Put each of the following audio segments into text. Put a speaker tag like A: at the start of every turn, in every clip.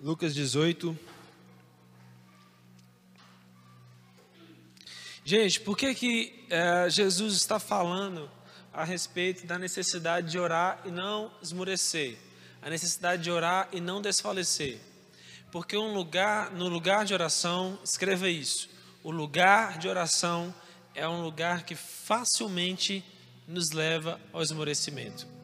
A: Lucas 18. Gente, por que, que é, Jesus está falando a respeito da necessidade de orar e não esmurecer? A necessidade de orar e não desfalecer? Porque um lugar, no lugar de oração, escreva isso: o lugar de oração é um lugar que facilmente nos leva ao esmorecimento.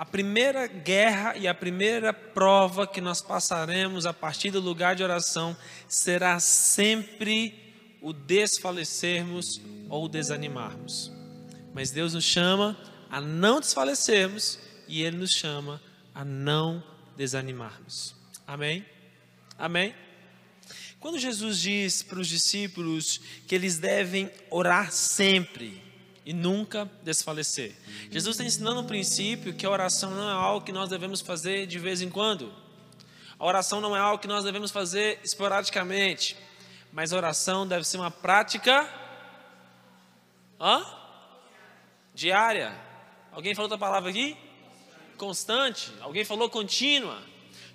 A: A primeira guerra e a primeira prova que nós passaremos a partir do lugar de oração será sempre o desfalecermos ou desanimarmos. Mas Deus nos chama a não desfalecermos e Ele nos chama a não desanimarmos. Amém? Amém? Quando Jesus diz para os discípulos que eles devem orar sempre, e nunca desfalecer. Jesus está ensinando um princípio que a oração não é algo que nós devemos fazer de vez em quando. A oração não é algo que nós devemos fazer esporadicamente, mas a oração deve ser uma prática hã? diária. Alguém falou outra palavra aqui? Constante. Alguém falou contínua.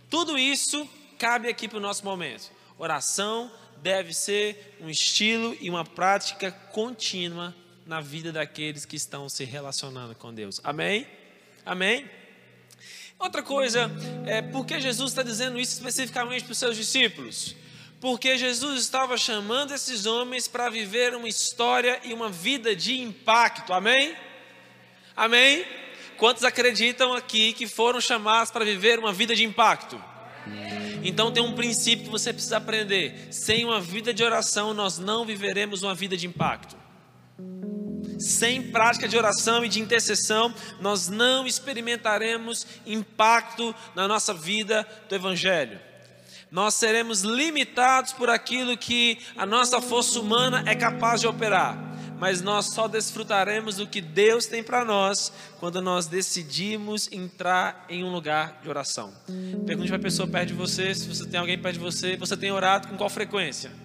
A: Tudo isso cabe aqui para o nosso momento. Oração deve ser um estilo e uma prática contínua na vida daqueles que estão se relacionando com Deus. Amém? Amém? Outra coisa, é por que Jesus está dizendo isso especificamente para os seus discípulos? Porque Jesus estava chamando esses homens para viver uma história e uma vida de impacto. Amém? Amém? Quantos acreditam aqui que foram chamados para viver uma vida de impacto? Então tem um princípio que você precisa aprender: sem uma vida de oração, nós não viveremos uma vida de impacto. Sem prática de oração e de intercessão, nós não experimentaremos impacto na nossa vida do Evangelho. Nós seremos limitados por aquilo que a nossa força humana é capaz de operar, mas nós só desfrutaremos do que Deus tem para nós quando nós decidimos entrar em um lugar de oração. Pergunte para a pessoa perto de você, se você tem alguém perto de você, você tem orado com qual frequência?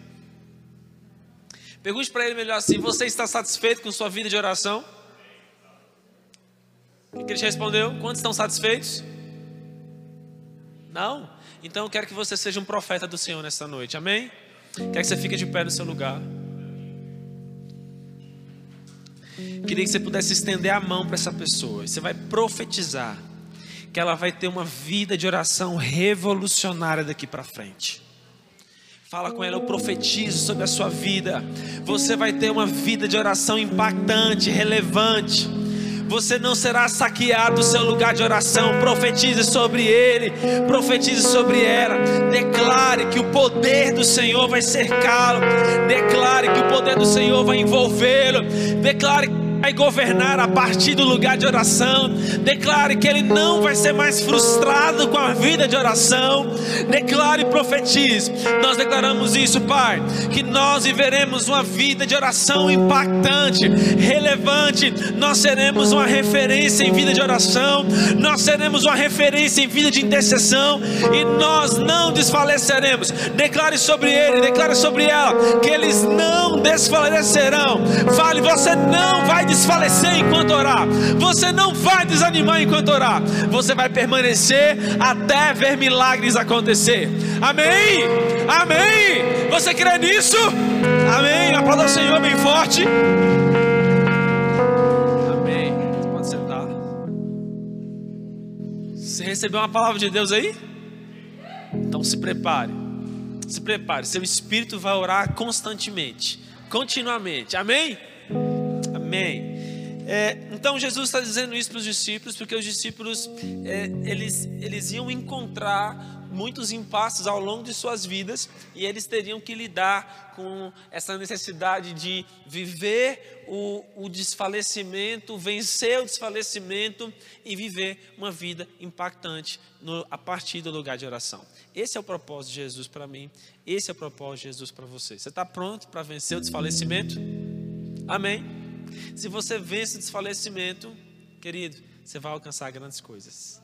A: Pergunte para ele melhor assim: Você está satisfeito com sua vida de oração? O que ele te respondeu? Quantos estão satisfeitos? Não? Então eu quero que você seja um profeta do Senhor nesta noite, amém? Quero que você fique de pé no seu lugar. Queria que você pudesse estender a mão para essa pessoa. Você vai profetizar que ela vai ter uma vida de oração revolucionária daqui para frente. Fala com ela, eu profetizo sobre a sua vida. Você vai ter uma vida de oração impactante, relevante. Você não será saqueado do seu lugar de oração. Profetize sobre ele, profetize sobre ela. Declare que o poder do Senhor vai cercá-lo. Declare que o poder do Senhor vai envolvê-lo. Declare vai governar a partir do lugar de oração. Declare que ele não vai ser mais frustrado com a vida de oração. Declare e profetize. Nós declaramos isso, Pai, que nós viveremos uma vida de oração impactante, relevante. Nós seremos uma referência em vida de oração. Nós seremos uma referência em vida de intercessão e nós não desfaleceremos. Declare sobre ele, declare sobre ela que eles não desfalecerão. Fale, você não desfalecer enquanto orar. Você não vai desanimar enquanto orar. Você vai permanecer até ver milagres acontecer. Amém? Amém? Você crê nisso? Amém? Aplauda o Senhor bem forte. Amém. Pode sentar. Você recebeu uma palavra de Deus aí? Então se prepare. Se prepare. Seu espírito vai orar constantemente, continuamente. Amém? Amém. É, então Jesus está dizendo isso para os discípulos, porque os discípulos é, eles, eles iam encontrar muitos impasses ao longo de suas vidas e eles teriam que lidar com essa necessidade de viver o, o desfalecimento, vencer o desfalecimento e viver uma vida impactante no, a partir do lugar de oração. Esse é o propósito de Jesus para mim, esse é o propósito de Jesus para você. Você está pronto para vencer o desfalecimento? Amém. Se você vence o desfalecimento, querido, você vai alcançar grandes coisas.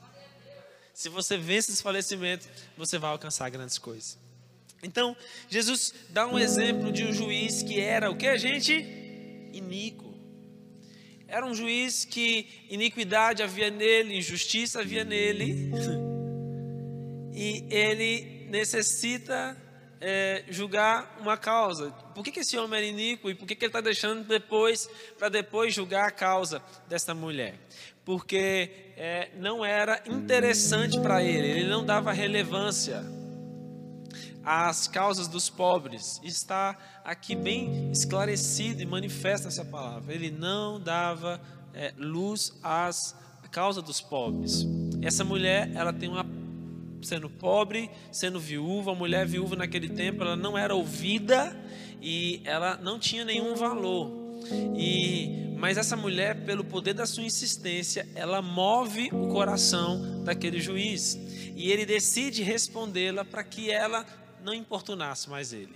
A: Se você vence o desfalecimento, você vai alcançar grandes coisas. Então, Jesus dá um exemplo de um juiz que era o que a gente? Iníquo. Era um juiz que iniquidade havia nele, injustiça havia nele. E, ele necessita é, julgar uma causa. Por que, que esse homem era iníquo e por que, que ele está deixando depois para depois julgar a causa dessa mulher? Porque é, não era interessante para ele, ele não dava relevância às causas dos pobres. Está aqui bem esclarecido e manifesta essa palavra. Ele não dava é, luz às causas dos pobres. Essa mulher, ela tem uma sendo pobre, sendo viúva, a mulher viúva naquele tempo, ela não era ouvida e ela não tinha nenhum valor. E mas essa mulher, pelo poder da sua insistência, ela move o coração daquele juiz e ele decide respondê-la para que ela não importunasse mais ele.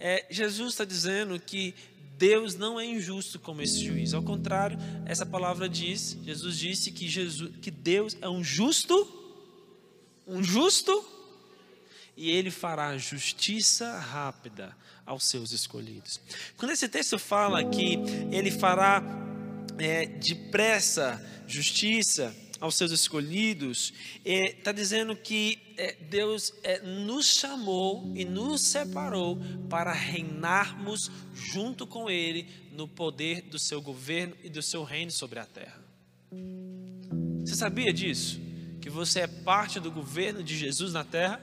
A: É, Jesus está dizendo que Deus não é injusto como esse juiz. Ao contrário, essa palavra diz, Jesus disse que Jesus, que Deus é um justo um justo, e ele fará justiça rápida aos seus escolhidos. Quando esse texto fala que ele fará é, depressa justiça aos seus escolhidos, está é, dizendo que é, Deus é, nos chamou e nos separou para reinarmos junto com Ele no poder do seu governo e do seu reino sobre a terra. Você sabia disso? Que você é parte do governo de Jesus na terra?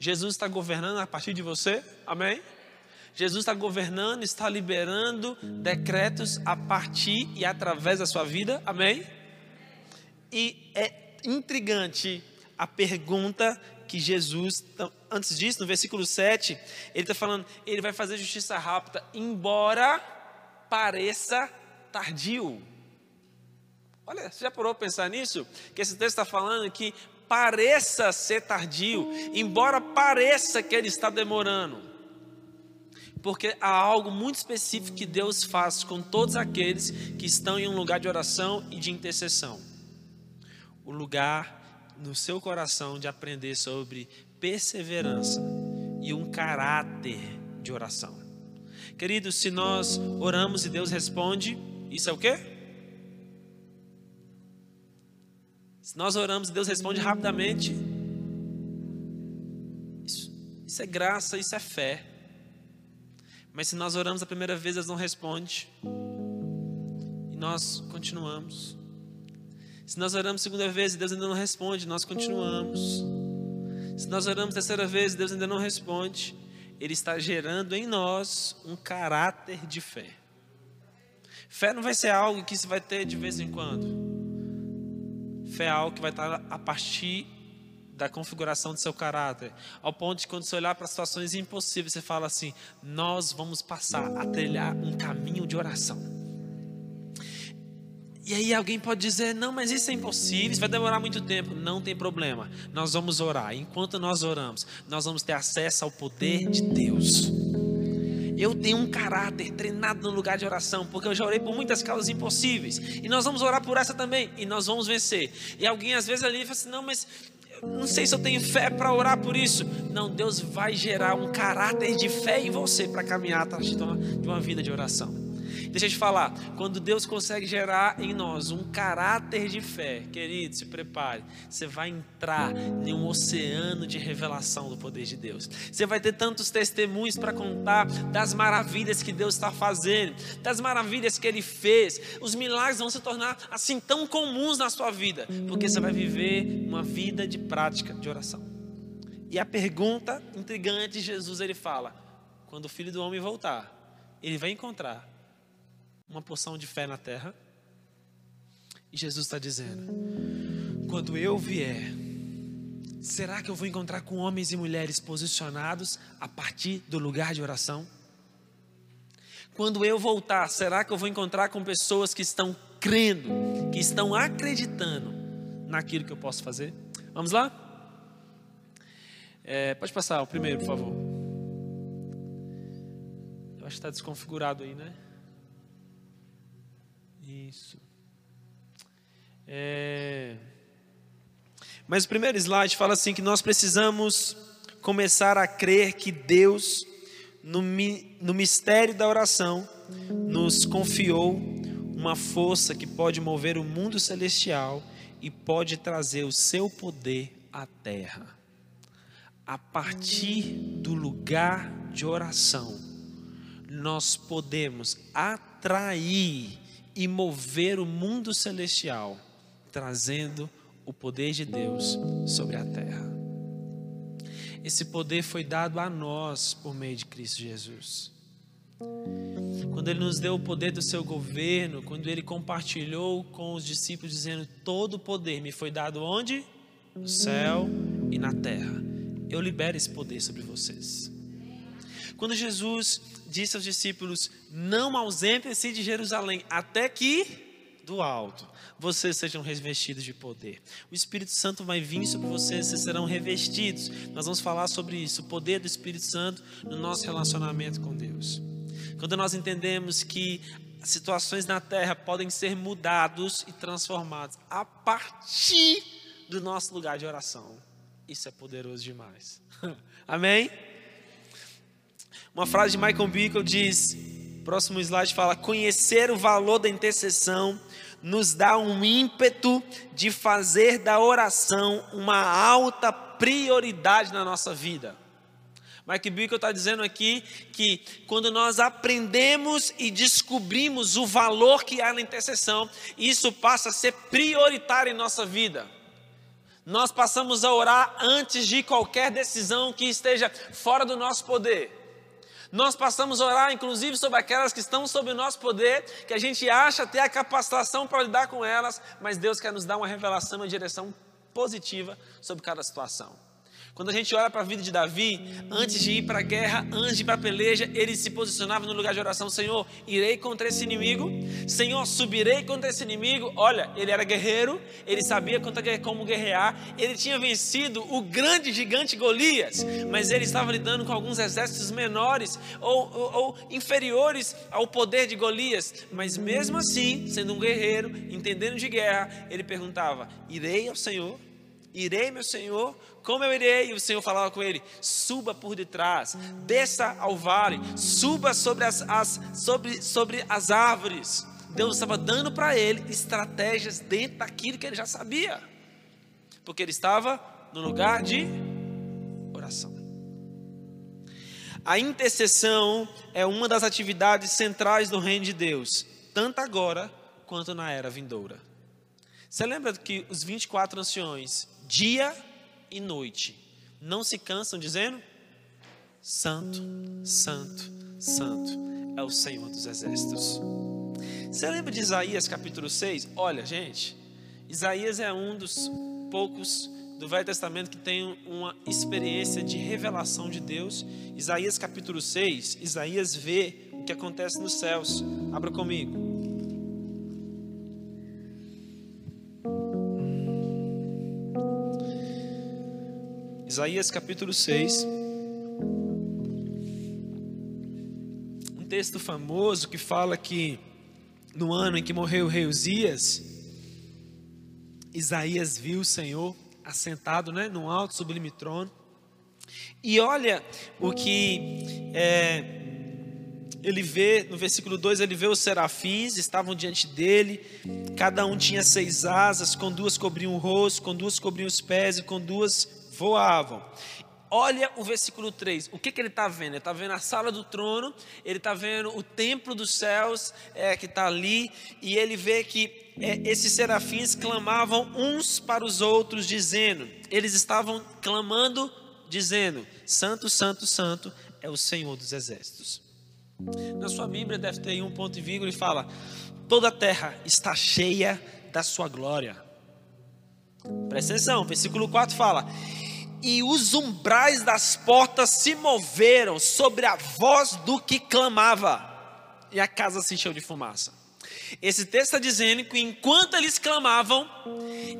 A: Jesus está governando a partir de você? Amém? Jesus está governando, está liberando decretos a partir e através da sua vida? Amém? E é intrigante a pergunta que Jesus, antes disso, no versículo 7, ele está falando, ele vai fazer justiça rápida, embora pareça tardio. Olha, você já parou para pensar nisso? Que esse texto está falando que pareça ser tardio, embora pareça que ele está demorando. Porque há algo muito específico que Deus faz com todos aqueles que estão em um lugar de oração e de intercessão. O lugar no seu coração de aprender sobre perseverança e um caráter de oração. Queridos, se nós oramos e Deus responde, isso é o quê? Se nós oramos Deus responde rapidamente, isso, isso é graça, isso é fé. Mas se nós oramos a primeira vez, Deus não responde, e nós continuamos. Se nós oramos a segunda vez e Deus ainda não responde, nós continuamos. Se nós oramos a terceira vez e Deus ainda não responde, Ele está gerando em nós um caráter de fé. Fé não vai ser algo que se vai ter de vez em quando. Fé é algo que vai estar a partir da configuração do seu caráter, ao ponto de quando você olhar para situações impossíveis, você fala assim: nós vamos passar a trilhar um caminho de oração. E aí alguém pode dizer: não, mas isso é impossível, isso vai demorar muito tempo. Não tem problema, nós vamos orar. Enquanto nós oramos, nós vamos ter acesso ao poder de Deus. Eu tenho um caráter treinado no lugar de oração, porque eu já orei por muitas causas impossíveis. E nós vamos orar por essa também, e nós vamos vencer. E alguém às vezes ali fala assim: não, mas não sei se eu tenho fé para orar por isso. Não, Deus vai gerar um caráter de fé em você para caminhar atrás de uma vida de oração. Deixa eu te falar, quando Deus consegue gerar em nós um caráter de fé, querido, se prepare, você vai entrar em um oceano de revelação do poder de Deus. Você vai ter tantos testemunhos para contar das maravilhas que Deus está fazendo, das maravilhas que Ele fez. Os milagres vão se tornar assim tão comuns na sua vida, porque você vai viver uma vida de prática de oração. E a pergunta intrigante de Jesus, ele fala: quando o filho do homem voltar, ele vai encontrar uma porção de fé na terra. E Jesus está dizendo: quando eu vier, será que eu vou encontrar com homens e mulheres posicionados a partir do lugar de oração? Quando eu voltar, será que eu vou encontrar com pessoas que estão crendo, que estão acreditando naquilo que eu posso fazer? Vamos lá? É, pode passar o primeiro, por favor. Eu acho que está desconfigurado aí, né? Isso. É... Mas o primeiro slide fala assim que nós precisamos começar a crer que Deus, no, no mistério da oração, nos confiou uma força que pode mover o mundo celestial e pode trazer o seu poder à terra. a partir do lugar de oração, nós podemos atrair e mover o mundo celestial, trazendo o poder de Deus sobre a terra. Esse poder foi dado a nós por meio de Cristo Jesus. Quando Ele nos deu o poder do seu governo, quando Ele compartilhou com os discípulos, dizendo: Todo o poder me foi dado onde? No céu e na terra. Eu libero esse poder sobre vocês. Quando Jesus disse aos discípulos: Não ausentem-se de Jerusalém, até que do alto vocês sejam revestidos de poder. O Espírito Santo vai vir sobre vocês, vocês serão revestidos. Nós vamos falar sobre isso, o poder do Espírito Santo no nosso relacionamento com Deus. Quando nós entendemos que situações na terra podem ser mudados e transformados a partir do nosso lugar de oração. Isso é poderoso demais. Amém? Uma frase de Michael Bickle diz: próximo slide fala: conhecer o valor da intercessão nos dá um ímpeto de fazer da oração uma alta prioridade na nossa vida. Mike Bickle está dizendo aqui que quando nós aprendemos e descobrimos o valor que há na intercessão, isso passa a ser prioritário em nossa vida. Nós passamos a orar antes de qualquer decisão que esteja fora do nosso poder. Nós passamos a orar, inclusive, sobre aquelas que estão sob o nosso poder, que a gente acha ter a capacitação para lidar com elas, mas Deus quer nos dar uma revelação, uma direção positiva sobre cada situação. Quando a gente olha para a vida de Davi, antes de ir para a guerra, antes de ir para a peleja, ele se posicionava no lugar de oração: Senhor, irei contra esse inimigo, Senhor, subirei contra esse inimigo. Olha, ele era guerreiro, ele sabia como guerrear, ele tinha vencido o grande gigante Golias, mas ele estava lidando com alguns exércitos menores ou, ou, ou inferiores ao poder de Golias. Mas mesmo assim, sendo um guerreiro, entendendo de guerra, ele perguntava: Irei ao Senhor? Irei, meu Senhor, como eu irei? E o Senhor falava com ele: suba por detrás, desça ao vale, suba sobre as, as sobre, sobre as árvores. Deus estava dando para ele estratégias dentro daquilo que ele já sabia, porque ele estava no lugar de oração. A intercessão é uma das atividades centrais do reino de Deus, tanto agora quanto na era vindoura. Você lembra que os 24 anciões, dia e noite. Não se cansam dizendo: Santo, Santo, Santo é o Senhor dos Exércitos. Você lembra de Isaías capítulo 6? Olha, gente, Isaías é um dos poucos do Velho Testamento que tem uma experiência de revelação de Deus. Isaías capítulo 6, Isaías vê o que acontece nos céus. Abra comigo. Isaías capítulo 6. Um texto famoso que fala que no ano em que morreu o rei Uzias, Isaías viu o Senhor assentado né, num alto sublime trono. E olha o que é, ele vê, no versículo 2, ele vê os serafins, estavam diante dele, cada um tinha seis asas, com duas cobriam o rosto, com duas cobriam os pés e com duas voavam. Olha o versículo 3, o que, que ele está vendo? Ele está vendo a sala do trono, ele está vendo o templo dos céus é, que está ali, e ele vê que é, esses serafins clamavam uns para os outros, dizendo: eles estavam clamando, dizendo: Santo, Santo, Santo é o Senhor dos exércitos. Na sua Bíblia deve ter um ponto e vírgula e fala: toda a terra está cheia da sua glória. Presta atenção, versículo 4 fala: e os umbrais das portas se moveram sobre a voz do que clamava, e a casa se encheu de fumaça. Esse texto está dizendo que enquanto eles clamavam,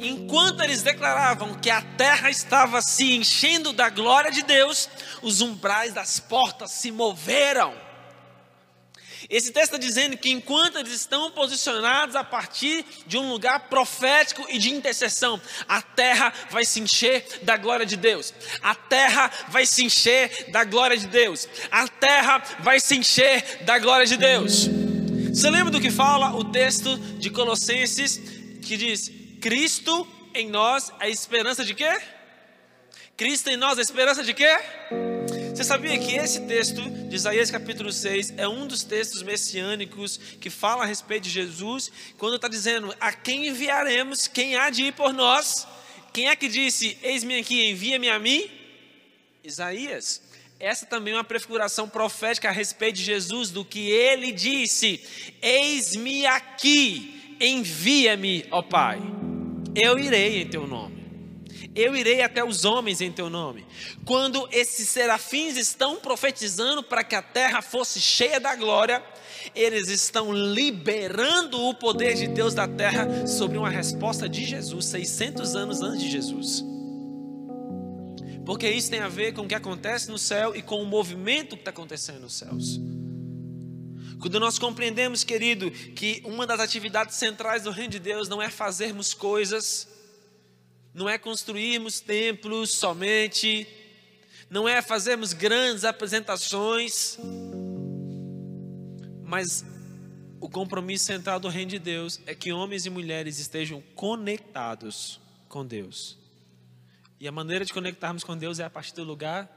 A: enquanto eles declaravam que a terra estava se enchendo da glória de Deus, os umbrais das portas se moveram. Esse texto está dizendo que enquanto eles estão posicionados a partir de um lugar profético e de intercessão, a terra vai se encher da glória de Deus. A terra vai se encher da glória de Deus. A terra vai se encher da glória de Deus. Você lembra do que fala o texto de Colossenses que diz: Cristo em nós é a esperança de quê? Cristo em nós, a esperança de quê? Você sabia que esse texto de Isaías capítulo 6 é um dos textos messiânicos que fala a respeito de Jesus, quando está dizendo a quem enviaremos, quem há de ir por nós? Quem é que disse, eis-me aqui, envia-me a mim? Isaías. Essa também é uma prefiguração profética a respeito de Jesus, do que ele disse: Eis-me aqui, envia-me, ó Pai. Eu irei em teu nome. Eu irei até os homens em teu nome. Quando esses serafins estão profetizando para que a terra fosse cheia da glória, eles estão liberando o poder de Deus da terra sobre uma resposta de Jesus, 600 anos antes de Jesus. Porque isso tem a ver com o que acontece no céu e com o movimento que está acontecendo nos céus. Quando nós compreendemos, querido, que uma das atividades centrais do reino de Deus não é fazermos coisas, não é construirmos templos somente, não é fazermos grandes apresentações, mas o compromisso central do reino de Deus é que homens e mulheres estejam conectados com Deus. E a maneira de conectarmos com Deus é a partir do lugar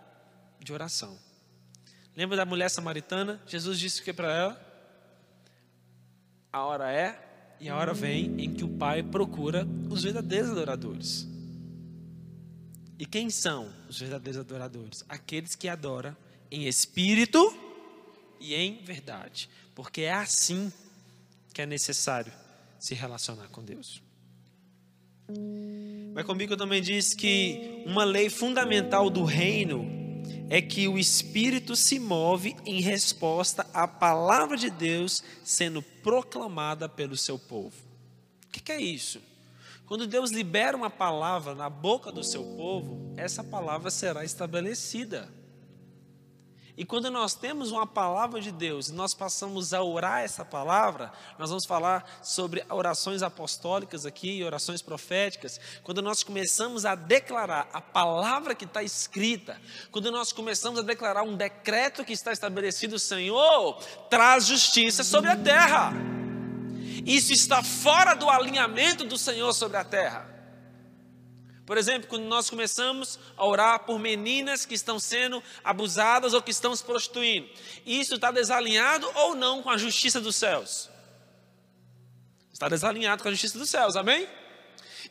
A: de oração. Lembra da mulher samaritana? Jesus disse o que para ela? A hora é e a hora vem em que o Pai procura os verdadeiros adoradores. E quem são os verdadeiros adoradores? Aqueles que adoram em espírito e em verdade, porque é assim que é necessário se relacionar com Deus. Mas comigo também diz que uma lei fundamental do reino é que o Espírito se move em resposta à palavra de Deus sendo proclamada pelo seu povo. O que, é isso? Quando Deus libera uma palavra na boca do seu povo, essa palavra será estabelecida. E quando nós temos uma palavra de Deus e nós passamos a orar essa palavra, nós vamos falar sobre orações apostólicas aqui, orações proféticas. Quando nós começamos a declarar a palavra que está escrita, quando nós começamos a declarar um decreto que está estabelecido, Senhor, traz justiça sobre a terra. Isso está fora do alinhamento do Senhor sobre a terra. Por exemplo, quando nós começamos a orar por meninas que estão sendo abusadas ou que estão se prostituindo, isso está desalinhado ou não com a justiça dos céus? Está desalinhado com a justiça dos céus, amém?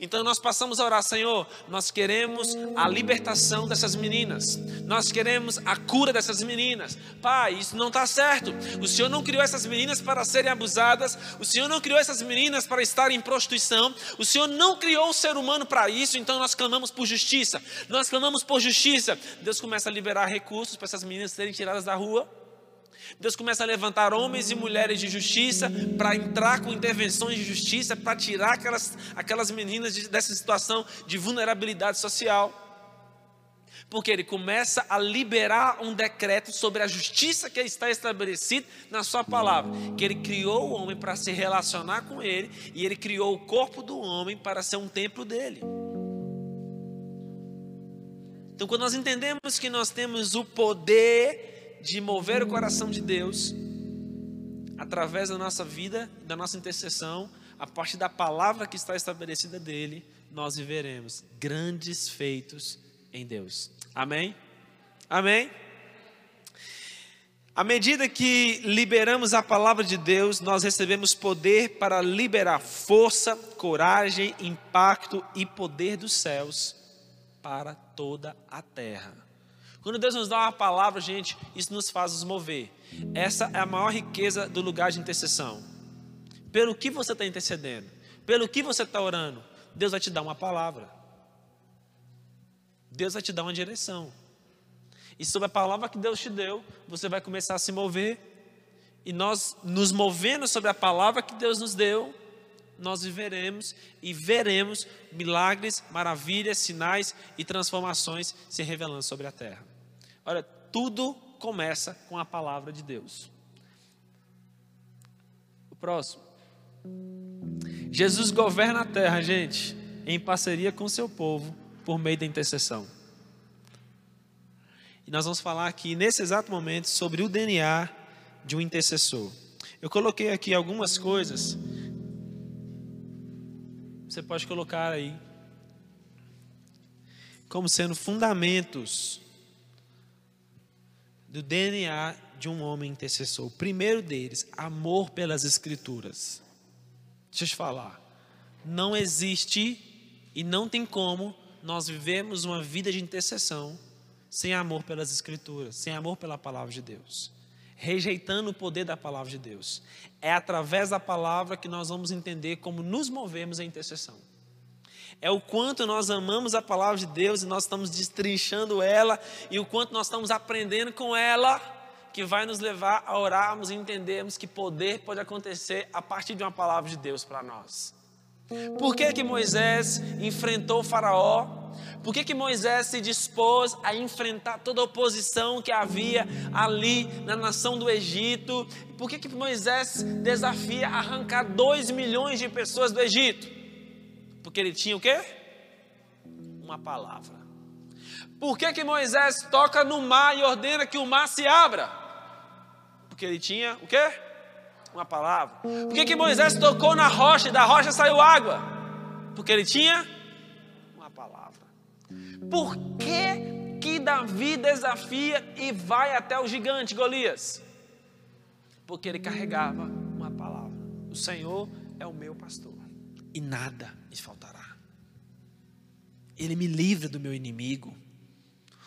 A: Então nós passamos a orar, Senhor, nós queremos a libertação dessas meninas, nós queremos a cura dessas meninas. Pai, isso não está certo. O Senhor não criou essas meninas para serem abusadas, o Senhor não criou essas meninas para estarem em prostituição, o Senhor não criou o ser humano para isso, então nós clamamos por justiça. Nós clamamos por justiça. Deus começa a liberar recursos para essas meninas serem tiradas da rua. Deus começa a levantar homens e mulheres de justiça para entrar com intervenções de justiça, para tirar aquelas, aquelas meninas de, dessa situação de vulnerabilidade social. Porque ele começa a liberar um decreto sobre a justiça que está estabelecida na sua palavra. Que ele criou o homem para se relacionar com ele, e ele criou o corpo do homem para ser um templo dele. Então, quando nós entendemos que nós temos o poder de mover o coração de Deus através da nossa vida, da nossa intercessão, a partir da palavra que está estabelecida dele, nós viveremos grandes feitos em Deus. Amém? Amém? À medida que liberamos a palavra de Deus, nós recebemos poder para liberar força, coragem, impacto e poder dos céus para toda a terra. Quando Deus nos dá uma palavra, gente, isso nos faz nos mover. Essa é a maior riqueza do lugar de intercessão. Pelo que você está intercedendo, pelo que você está orando, Deus vai te dar uma palavra. Deus vai te dar uma direção. E sobre a palavra que Deus te deu, você vai começar a se mover. E nós, nos movendo sobre a palavra que Deus nos deu, nós viveremos e veremos milagres, maravilhas, sinais e transformações se revelando sobre a terra. Olha, tudo começa com a palavra de Deus. O próximo. Jesus governa a terra, gente, em parceria com seu povo, por meio da intercessão. E nós vamos falar aqui, nesse exato momento, sobre o DNA de um intercessor. Eu coloquei aqui algumas coisas. Você pode colocar aí como sendo fundamentos do DNA de um homem intercessor. O primeiro deles, amor pelas Escrituras. Deixa eu te falar. Não existe e não tem como nós vivemos uma vida de intercessão sem amor pelas Escrituras, sem amor pela palavra de Deus, rejeitando o poder da palavra de Deus. É através da palavra que nós vamos entender como nos movemos em intercessão. É o quanto nós amamos a palavra de Deus e nós estamos destrinchando ela e o quanto nós estamos aprendendo com ela que vai nos levar a orarmos e entendermos que poder pode acontecer a partir de uma palavra de Deus para nós. Por que, que Moisés enfrentou o Faraó? Por que, que Moisés se dispôs a enfrentar toda a oposição que havia ali na nação do Egito? Por que, que Moisés desafia arrancar dois milhões de pessoas do Egito? Porque ele tinha o quê? Uma palavra. Por que, que Moisés toca no mar e ordena que o mar se abra? Porque ele tinha o quê? uma palavra. Por que, que Moisés tocou na rocha e da rocha saiu água? Porque ele tinha uma palavra. Por que, que Davi desafia e vai até o gigante Golias? Porque ele carregava uma palavra. O Senhor é o meu pastor e nada. Ele me livra do meu inimigo.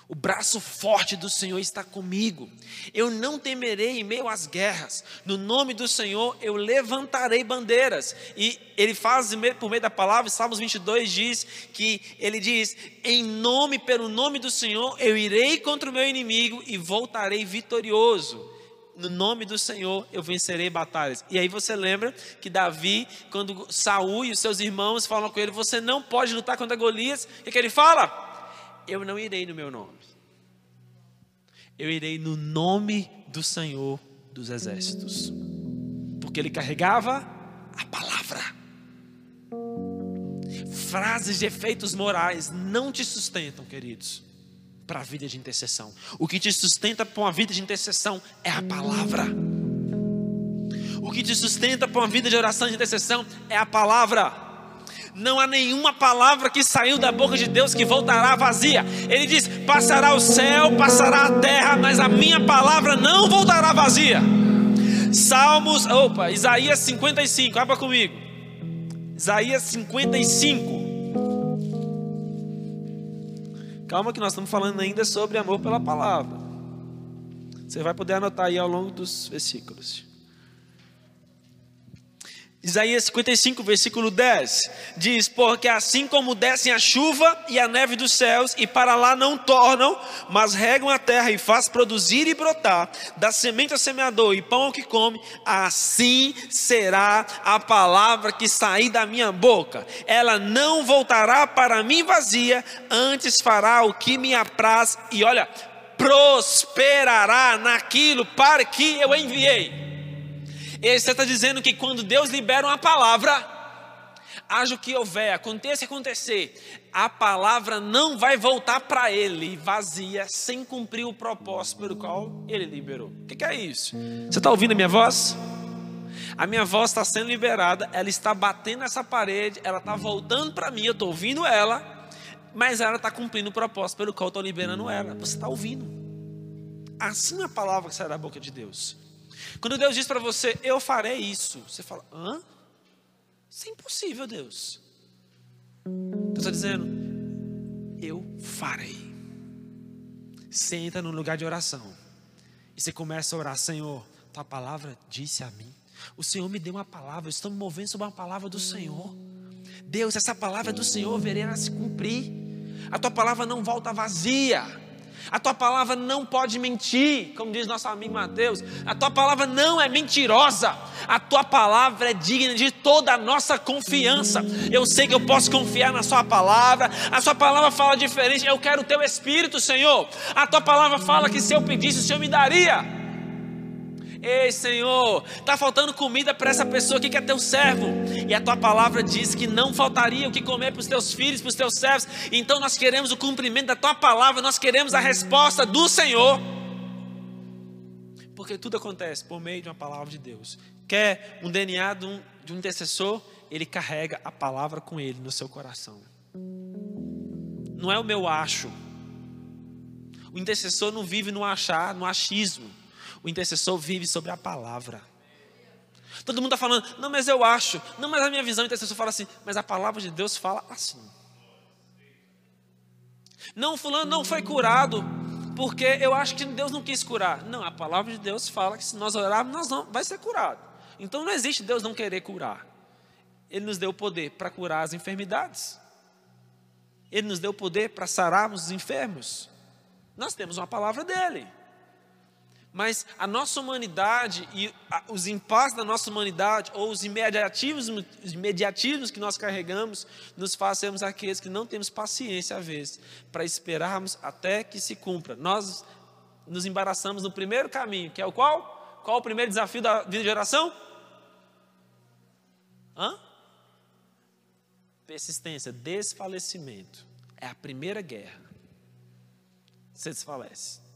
A: O braço forte do Senhor está comigo. Eu não temerei em meio às guerras. No nome do Senhor eu levantarei bandeiras. E ele faz por meio da palavra, Salmos 22 diz que ele diz: "Em nome pelo nome do Senhor eu irei contra o meu inimigo e voltarei vitorioso." No nome do Senhor eu vencerei batalhas. E aí você lembra que Davi, quando Saul e os seus irmãos falam com ele, você não pode lutar contra Golias, o que, que ele fala? Eu não irei no meu nome. Eu irei no nome do Senhor dos Exércitos. Porque ele carregava a palavra. Frases de efeitos morais não te sustentam, queridos, para a vida de intercessão. O que te sustenta para uma vida de intercessão é a palavra. O que te sustenta para uma vida de oração de intercessão é a palavra não há nenhuma palavra que saiu da boca de Deus que voltará vazia. Ele diz: passará o céu, passará a terra, mas a minha palavra não voltará vazia. Salmos, opa, Isaías 55, abra comigo. Isaías 55. Calma que nós estamos falando ainda sobre amor pela palavra. Você vai poder anotar aí ao longo dos versículos. Isaías 55, versículo 10 diz: Porque assim como descem a chuva e a neve dos céus, e para lá não tornam, mas regam a terra e faz produzir e brotar, da semente ao semeador e pão ao que come, assim será a palavra que sair da minha boca. Ela não voltará para mim vazia, antes fará o que me apraz, e olha, prosperará naquilo para que eu enviei. E você está dizendo que quando Deus libera uma palavra, haja o que houver, aconteça o que acontecer, a palavra não vai voltar para ele vazia, sem cumprir o propósito pelo qual ele liberou. O que, que é isso? Você está ouvindo a minha voz? A minha voz está sendo liberada, ela está batendo nessa parede, ela está voltando para mim, eu estou ouvindo ela, mas ela está cumprindo o propósito pelo qual eu estou liberando ela. Você está ouvindo? Assim é a palavra que sai da boca de Deus. Quando Deus diz para você, eu farei isso, você fala, hã? Isso é impossível, Deus. Deus está dizendo, eu farei. Senta no lugar de oração. E você começa a orar, Senhor, tua palavra disse a mim. O Senhor me deu uma palavra, eu estou me movendo sobre uma palavra do Senhor. Deus, essa palavra do Senhor, verei ela se cumprir. A tua palavra não volta vazia. A tua palavra não pode mentir, como diz nosso amigo Mateus. A tua palavra não é mentirosa. A tua palavra é digna de toda a nossa confiança. Eu sei que eu posso confiar na Sua palavra. A Sua palavra fala diferente. Eu quero o Teu Espírito, Senhor. A Tua palavra fala que se eu pedisse, o Senhor me daria. Ei, Senhor, está faltando comida para essa pessoa aqui que é teu servo. E a tua palavra diz que não faltaria o que comer para os teus filhos, para os teus servos. Então nós queremos o cumprimento da tua palavra, nós queremos a resposta do Senhor. Porque tudo acontece por meio de uma palavra de Deus. Quer um DNA de um, de um intercessor? Ele carrega a palavra com ele no seu coração. não é o meu acho. O intercessor não vive no achar, no achismo. O intercessor vive sobre a palavra. Todo mundo está falando, não, mas eu acho, não, mas a minha visão, o intercessor fala assim, mas a palavra de Deus fala assim. Não, fulano não foi curado, porque eu acho que Deus não quis curar. Não, a palavra de Deus fala que se nós orarmos, nós não, vai ser curado. Então não existe Deus não querer curar. Ele nos deu o poder para curar as enfermidades. Ele nos deu o poder para sararmos os enfermos. Nós temos uma palavra dele. Mas a nossa humanidade e os impasses da nossa humanidade, ou os imediatismos, os imediatismos que nós carregamos, nos fazemos aqueles que não temos paciência, às vezes, para esperarmos até que se cumpra. Nós nos embaraçamos no primeiro caminho, que é o qual? Qual o primeiro desafio da vida de oração? Hã? Persistência, desfalecimento. É a primeira guerra. Você desfalece.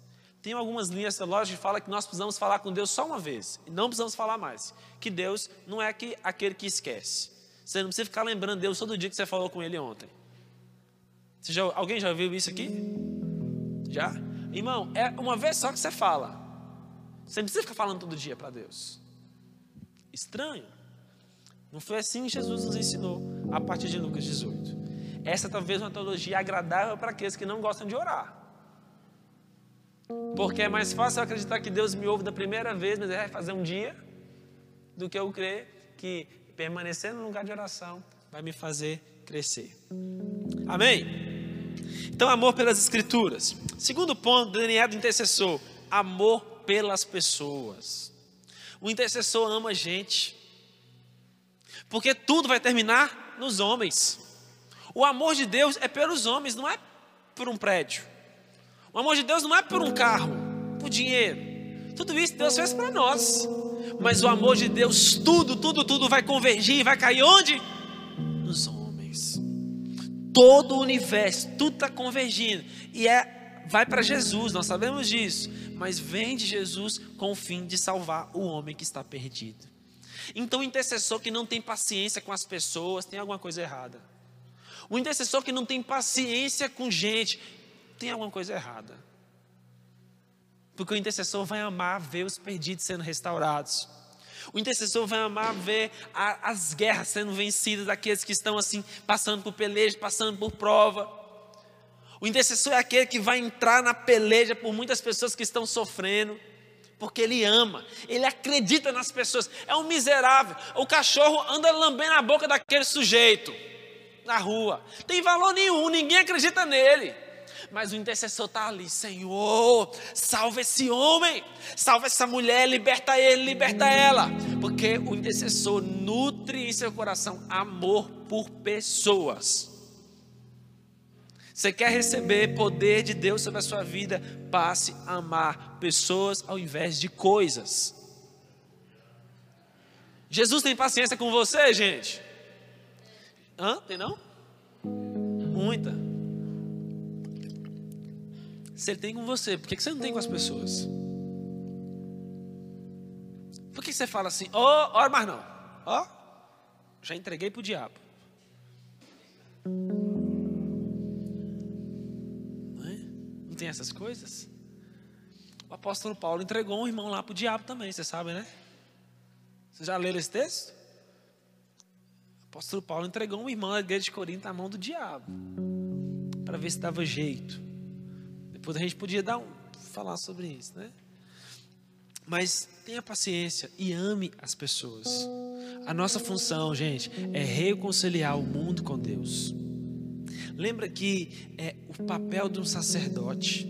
A: Tem algumas linhas teológicas que falam que nós precisamos falar com Deus só uma vez. E não precisamos falar mais. Que Deus não é que, aquele que esquece. Você não precisa ficar lembrando Deus todo dia que você falou com Ele ontem. Já, alguém já viu isso aqui? Já? Irmão, é uma vez só que você fala. Você não precisa ficar falando todo dia para Deus. Estranho. Não foi assim que Jesus nos ensinou a partir de Lucas 18. Essa talvez é uma teologia agradável para aqueles que não gostam de orar. Porque é mais fácil acreditar que Deus me ouve da primeira vez, mas vai fazer um dia, do que eu crer que permanecer no lugar de oração vai me fazer crescer. Amém? Então, amor pelas Escrituras. Segundo ponto, DNA do intercessor: amor pelas pessoas. O intercessor ama a gente, porque tudo vai terminar nos homens. O amor de Deus é pelos homens, não é por um prédio. O amor de Deus não é por um carro, por dinheiro. Tudo isso Deus fez para nós. Mas o amor de Deus, tudo, tudo, tudo vai convergir e vai cair onde? Nos homens. Todo o universo, tudo está convergindo. E é, vai para Jesus, nós sabemos disso. Mas vem de Jesus com o fim de salvar o homem que está perdido. Então, o intercessor que não tem paciência com as pessoas tem alguma coisa errada. O intercessor que não tem paciência com gente tem alguma coisa errada. Porque o intercessor vai amar ver os perdidos sendo restaurados. O intercessor vai amar ver a, as guerras sendo vencidas daqueles que estão assim, passando por peleja, passando por prova. O intercessor é aquele que vai entrar na peleja por muitas pessoas que estão sofrendo, porque ele ama, ele acredita nas pessoas. É um miserável. O cachorro anda lambendo a boca daquele sujeito na rua. Tem valor nenhum, ninguém acredita nele mas o intercessor está ali, Senhor, salva esse homem, salva essa mulher, liberta ele, liberta ela, porque o intercessor nutre em seu coração amor por pessoas. Você quer receber poder de Deus sobre a sua vida? Passe a amar pessoas ao invés de coisas. Jesus tem paciência com você, gente? Hã? Tem não? Muita. Se ele tem com você, por que você não tem com as pessoas? Por que você fala assim, ó, oh, mais não, ó, oh, já entreguei para o diabo. Não, é? não tem essas coisas? O apóstolo Paulo entregou um irmão lá para o diabo também, você sabe, né? Você já leram esse texto? O apóstolo Paulo entregou um irmão da igreja de Corinto à mão do diabo, para ver se dava jeito. Depois a gente podia dar um, falar sobre isso, né? Mas tenha paciência e ame as pessoas. A nossa função, gente, é reconciliar o mundo com Deus. Lembra que é o papel de um sacerdote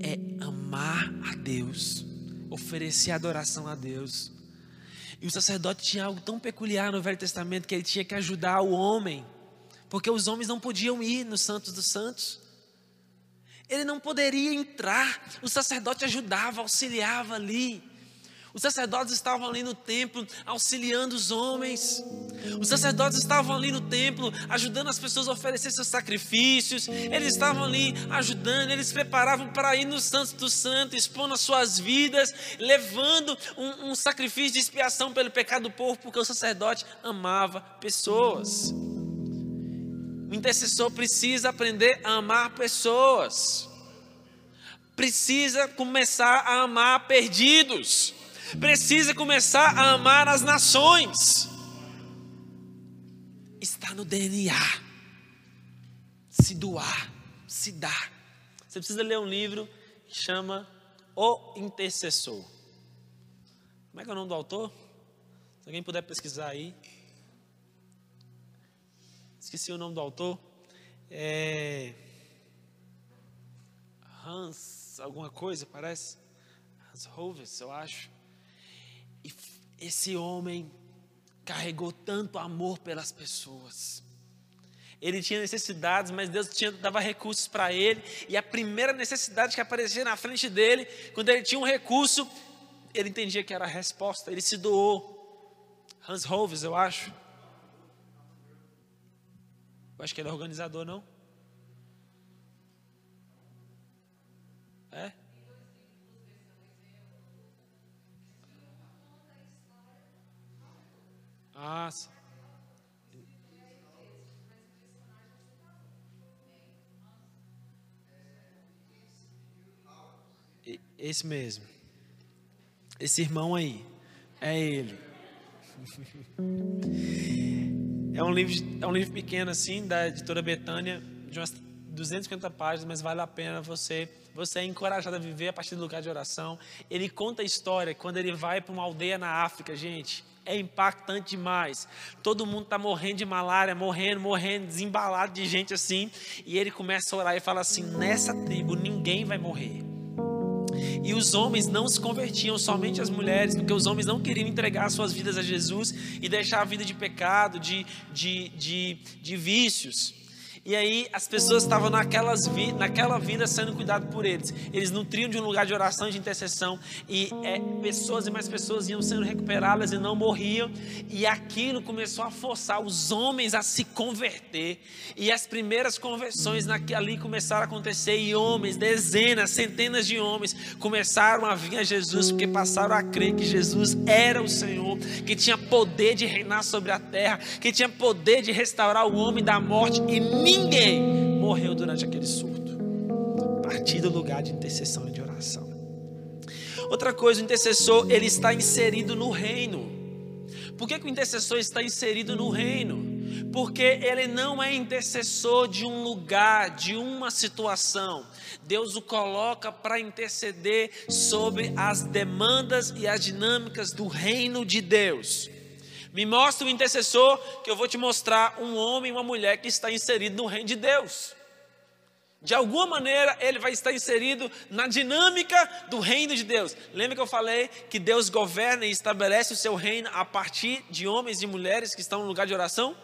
A: é amar a Deus, oferecer adoração a Deus. E o sacerdote tinha algo tão peculiar no Velho Testamento que ele tinha que ajudar o homem, porque os homens não podiam ir nos Santos dos Santos. Ele não poderia entrar. O sacerdote ajudava, auxiliava ali. Os sacerdotes estavam ali no templo auxiliando os homens. Os sacerdotes estavam ali no templo ajudando as pessoas a oferecer seus sacrifícios. Eles estavam ali ajudando, eles preparavam para ir no Santo dos Santos, expondo as suas vidas, levando um, um sacrifício de expiação pelo pecado do povo, porque o sacerdote amava pessoas. O intercessor precisa aprender a amar pessoas. Precisa começar a amar perdidos. Precisa começar a amar as nações. Está no DNA. Se doar, se dar. Você precisa ler um livro que chama O Intercessor. Como é que é o nome do autor? Se alguém puder pesquisar aí. Esqueci o nome do autor. É. Hans, alguma coisa, parece. Hans Hovis, eu acho. E esse homem carregou tanto amor pelas pessoas. Ele tinha necessidades, mas Deus tinha, dava recursos para ele. E a primeira necessidade que aparecia na frente dele, quando ele tinha um recurso, ele entendia que era a resposta. Ele se doou. Hans Hoves, eu acho. Eu acho que ele é organizador, não? É? Ah, sim. Esse mesmo. Esse irmão aí. É ele. É um livro, é um livro pequeno assim, da editora Betânia, de umas 250 páginas, mas vale a pena você você é encorajado a viver a partir do lugar de oração. Ele conta a história quando ele vai para uma aldeia na África, gente. É impactante demais. Todo mundo está morrendo de malária, morrendo, morrendo, desembalado de gente assim. E ele começa a orar e fala assim: nessa tribo ninguém vai morrer. E os homens não se convertiam, somente as mulheres, porque os homens não queriam entregar suas vidas a Jesus e deixar a vida de pecado, de, de, de, de vícios. E aí as pessoas estavam naquelas vi, naquela vida sendo cuidado por eles. Eles nutriam de um lugar de oração de intercessão. E é, pessoas e mais pessoas iam sendo recuperadas e não morriam. E aquilo começou a forçar os homens a se converter. E as primeiras conversões ali começaram a acontecer. E homens, dezenas, centenas de homens, começaram a vir a Jesus, porque passaram a crer que Jesus era o Senhor, que tinha poder de reinar sobre a terra, que tinha poder de restaurar o homem da morte. E ninguém morreu durante aquele surto. A partir do lugar de intercessão e de oração. Outra coisa, o intercessor, ele está inserido no reino. Por que, que o intercessor está inserido no reino? Porque ele não é intercessor de um lugar, de uma situação. Deus o coloca para interceder sobre as demandas e as dinâmicas do reino de Deus. Me mostra o intercessor, que eu vou te mostrar um homem e uma mulher que está inserido no reino de Deus. De alguma maneira, ele vai estar inserido na dinâmica do reino de Deus. Lembra que eu falei que Deus governa e estabelece o seu reino a partir de homens e mulheres que estão no lugar de oração?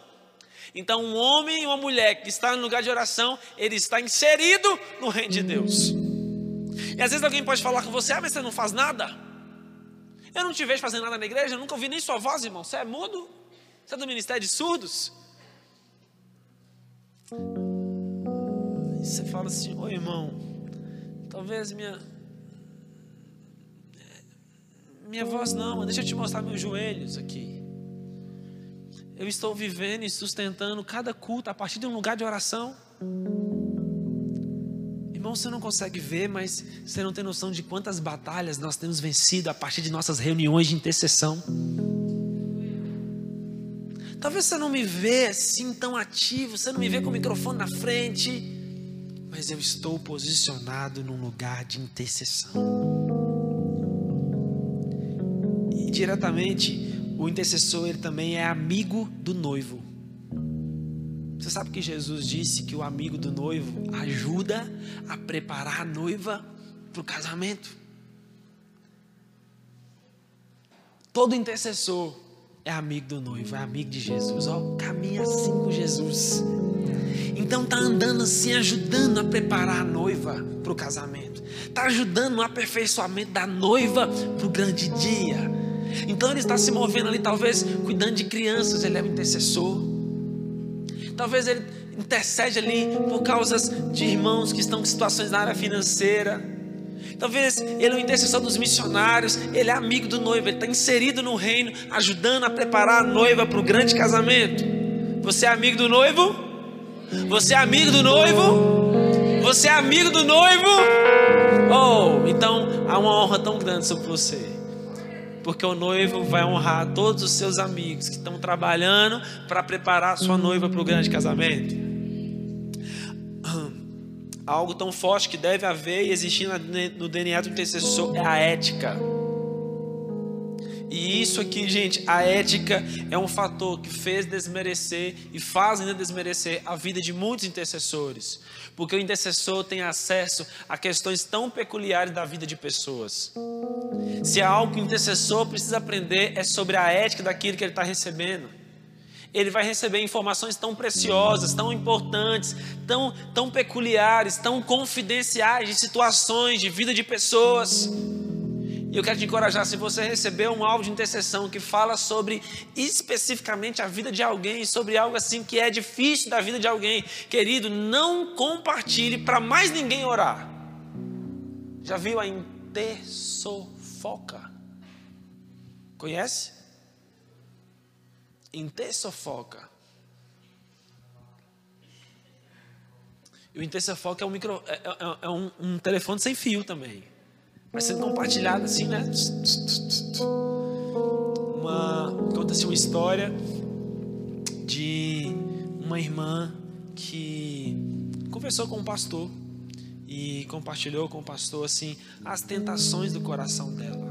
A: Então, um homem e uma mulher que está no lugar de oração, ele está inserido no reino de Deus. E às vezes alguém pode falar com você: ah, mas você não faz nada. Eu não te vejo fazendo nada na igreja, eu nunca ouvi nem sua voz, irmão. Você é mudo? Você é do ministério de surdos? E você fala assim: Oi, irmão, talvez minha. Minha voz não, deixa eu te mostrar meus joelhos aqui. Eu estou vivendo e sustentando cada culto a partir de um lugar de oração. Irmão, você não consegue ver, mas você não tem noção de quantas batalhas nós temos vencido a partir de nossas reuniões de intercessão. Talvez você não me vê assim tão ativo, você não me vê com o microfone na frente, mas eu estou posicionado num lugar de intercessão. E diretamente, o intercessor ele também é amigo do noivo. Você sabe que Jesus disse que o amigo do noivo ajuda a preparar a noiva para o casamento? Todo intercessor é amigo do noivo, é amigo de Jesus. Ó, caminha assim com Jesus. Então tá andando assim, ajudando a preparar a noiva para o casamento. Tá ajudando no aperfeiçoamento da noiva para o grande dia. Então ele está se movendo ali, talvez cuidando de crianças. Ele é o intercessor. Talvez ele intercede ali por causas de irmãos que estão em situações na área financeira. Talvez ele é o intercessor dos missionários, ele é amigo do noivo, ele está inserido no reino, ajudando a preparar a noiva para o grande casamento. Você é amigo do noivo? Você é amigo do noivo? Você é amigo do noivo? Oh, então há uma honra tão grande sobre você. Porque o noivo vai honrar todos os seus amigos que estão trabalhando para preparar a sua noiva para o grande casamento. Algo tão forte que deve haver e existir no DNA do intercessor é a ética. E isso aqui, gente, a ética é um fator que fez desmerecer e faz ainda desmerecer a vida de muitos intercessores. Porque o intercessor tem acesso a questões tão peculiares da vida de pessoas. Se há algo que o intercessor precisa aprender é sobre a ética daquilo que ele está recebendo. Ele vai receber informações tão preciosas, tão importantes, tão, tão peculiares, tão confidenciais de situações, de vida de pessoas. E eu quero te encorajar, se você receber um alvo de intercessão que fala sobre especificamente a vida de alguém, sobre algo assim que é difícil da vida de alguém, querido, não compartilhe para mais ninguém orar. Já viu a intersofoca? Conhece? Intersofoca. E o intersofoca é um, micro, é, é, é um, um telefone sem fio também vai sendo compartilhado assim, né? Uma, conta-se uma história de uma irmã que conversou com um pastor e compartilhou com o pastor assim as tentações do coração dela.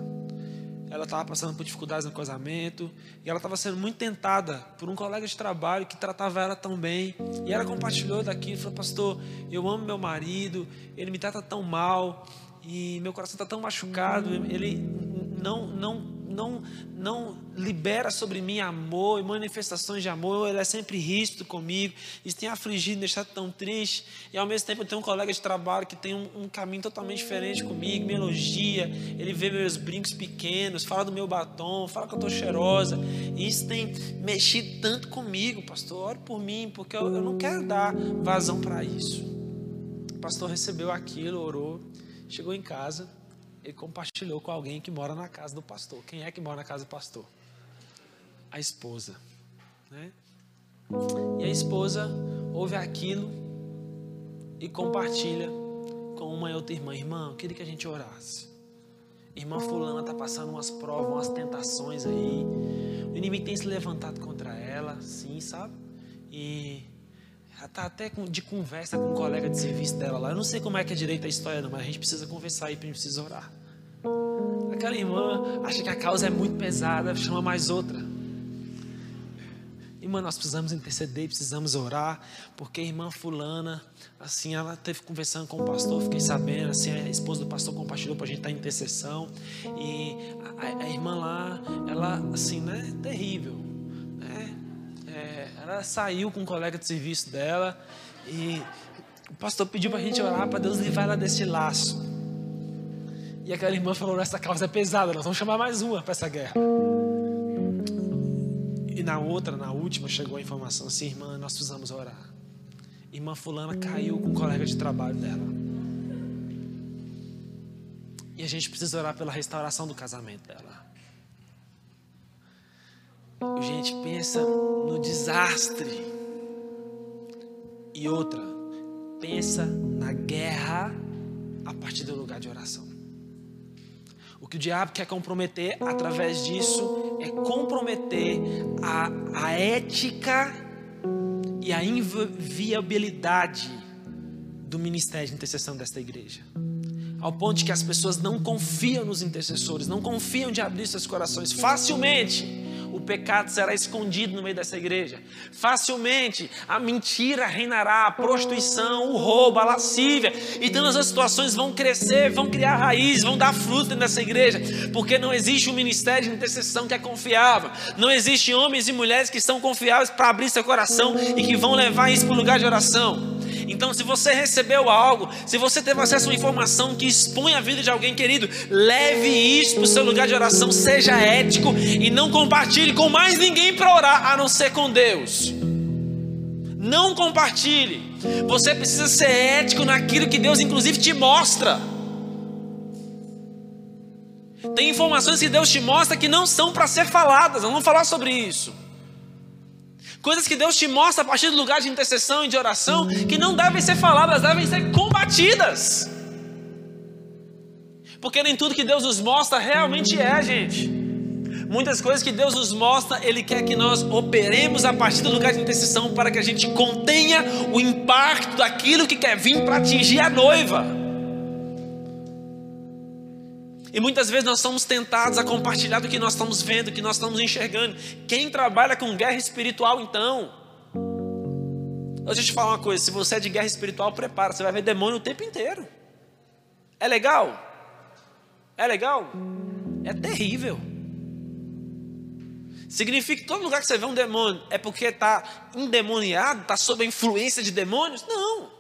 A: Ela estava passando por dificuldades no casamento e ela estava sendo muito tentada por um colega de trabalho que tratava ela tão bem. E ela compartilhou daquilo, falou: Pastor, eu amo meu marido, ele me trata tão mal, e meu coração está tão machucado, ele não, não, não, não libera sobre mim amor e manifestações de amor, ele é sempre rígido comigo, isso tem afligido, deixado tão triste, e ao mesmo tempo eu tenho um colega de trabalho que tem um, um caminho totalmente diferente comigo, me elogia, ele vê meus brincos pequenos, fala do meu batom, fala que eu estou cheirosa, e isso tem mexido tanto comigo, pastor, ore por mim, porque eu, eu não quero dar vazão para isso. O pastor recebeu aquilo, orou, Chegou em casa, ele compartilhou com alguém que mora na casa do pastor. Quem é que mora na casa do pastor? A esposa. Né? E a esposa ouve aquilo e compartilha com uma outra irmã. Irmã, eu queria que a gente orasse. Irmã fulana está passando umas provas, umas tentações aí. O inimigo tem se levantado contra ela, sim, sabe? E ela está até de conversa com um colega de serviço dela lá. Eu não sei como é que é direito a história, não, mas a gente precisa conversar aí, a gente precisa orar. Aquela irmã acha que a causa é muito pesada, chama mais outra. Irmã, nós precisamos interceder, precisamos orar, porque a irmã fulana, assim, ela teve conversando com o pastor, fiquei sabendo, assim, a esposa do pastor compartilhou para a gente estar em intercessão, e a, a, irmã lá, ela, assim, né, terrível, ela saiu com um colega de serviço dela e o pastor pediu para a gente orar para Deus livrar ela desse laço. E aquela irmã falou: essa causa é pesada, nós vamos chamar mais uma para essa guerra. E na outra, na última, chegou a informação assim: irmã, nós precisamos orar. Irmã Fulana caiu com um colega de trabalho dela. E a gente precisa orar pela restauração do casamento dela. Gente, pensa no desastre. E outra, pensa na guerra a partir do lugar de oração. O que o diabo quer comprometer através disso é comprometer a, a ética e a inviabilidade do ministério de intercessão desta igreja. Ao ponto de que as pessoas não confiam nos intercessores, não confiam de abrir seus corações facilmente pecado será escondido no meio dessa igreja. Facilmente a mentira reinará, a prostituição, o roubo, a lascívia. E todas as situações vão crescer, vão criar raiz, vão dar fruto nessa igreja. Porque não existe um ministério de intercessão que é confiável. Não existe homens e mulheres que são confiáveis para abrir seu coração e que vão levar isso para o lugar de oração. Então, se você recebeu algo, se você teve acesso a uma informação que expõe a vida de alguém querido, leve isso para o seu lugar de oração, seja ético e não compartilhe com mais ninguém para orar, a não ser com Deus. Não compartilhe. Você precisa ser ético naquilo que Deus, inclusive, te mostra. Tem informações que Deus te mostra que não são para ser faladas, não vamos falar sobre isso. Coisas que Deus te mostra a partir do lugar de intercessão e de oração, que não devem ser faladas, devem ser combatidas. Porque nem tudo que Deus nos mostra realmente é, gente. Muitas coisas que Deus nos mostra, Ele quer que nós operemos a partir do lugar de intercessão para que a gente contenha o impacto daquilo que quer vir para atingir a noiva. E muitas vezes nós somos tentados a compartilhar do que nós estamos vendo, do que nós estamos enxergando. Quem trabalha com guerra espiritual, então. Deixa eu te falar uma coisa: se você é de guerra espiritual, prepara, você vai ver demônio o tempo inteiro. É legal? É legal? É terrível. Significa que todo lugar que você vê um demônio é porque está endemoniado, está sob a influência de demônios? Não.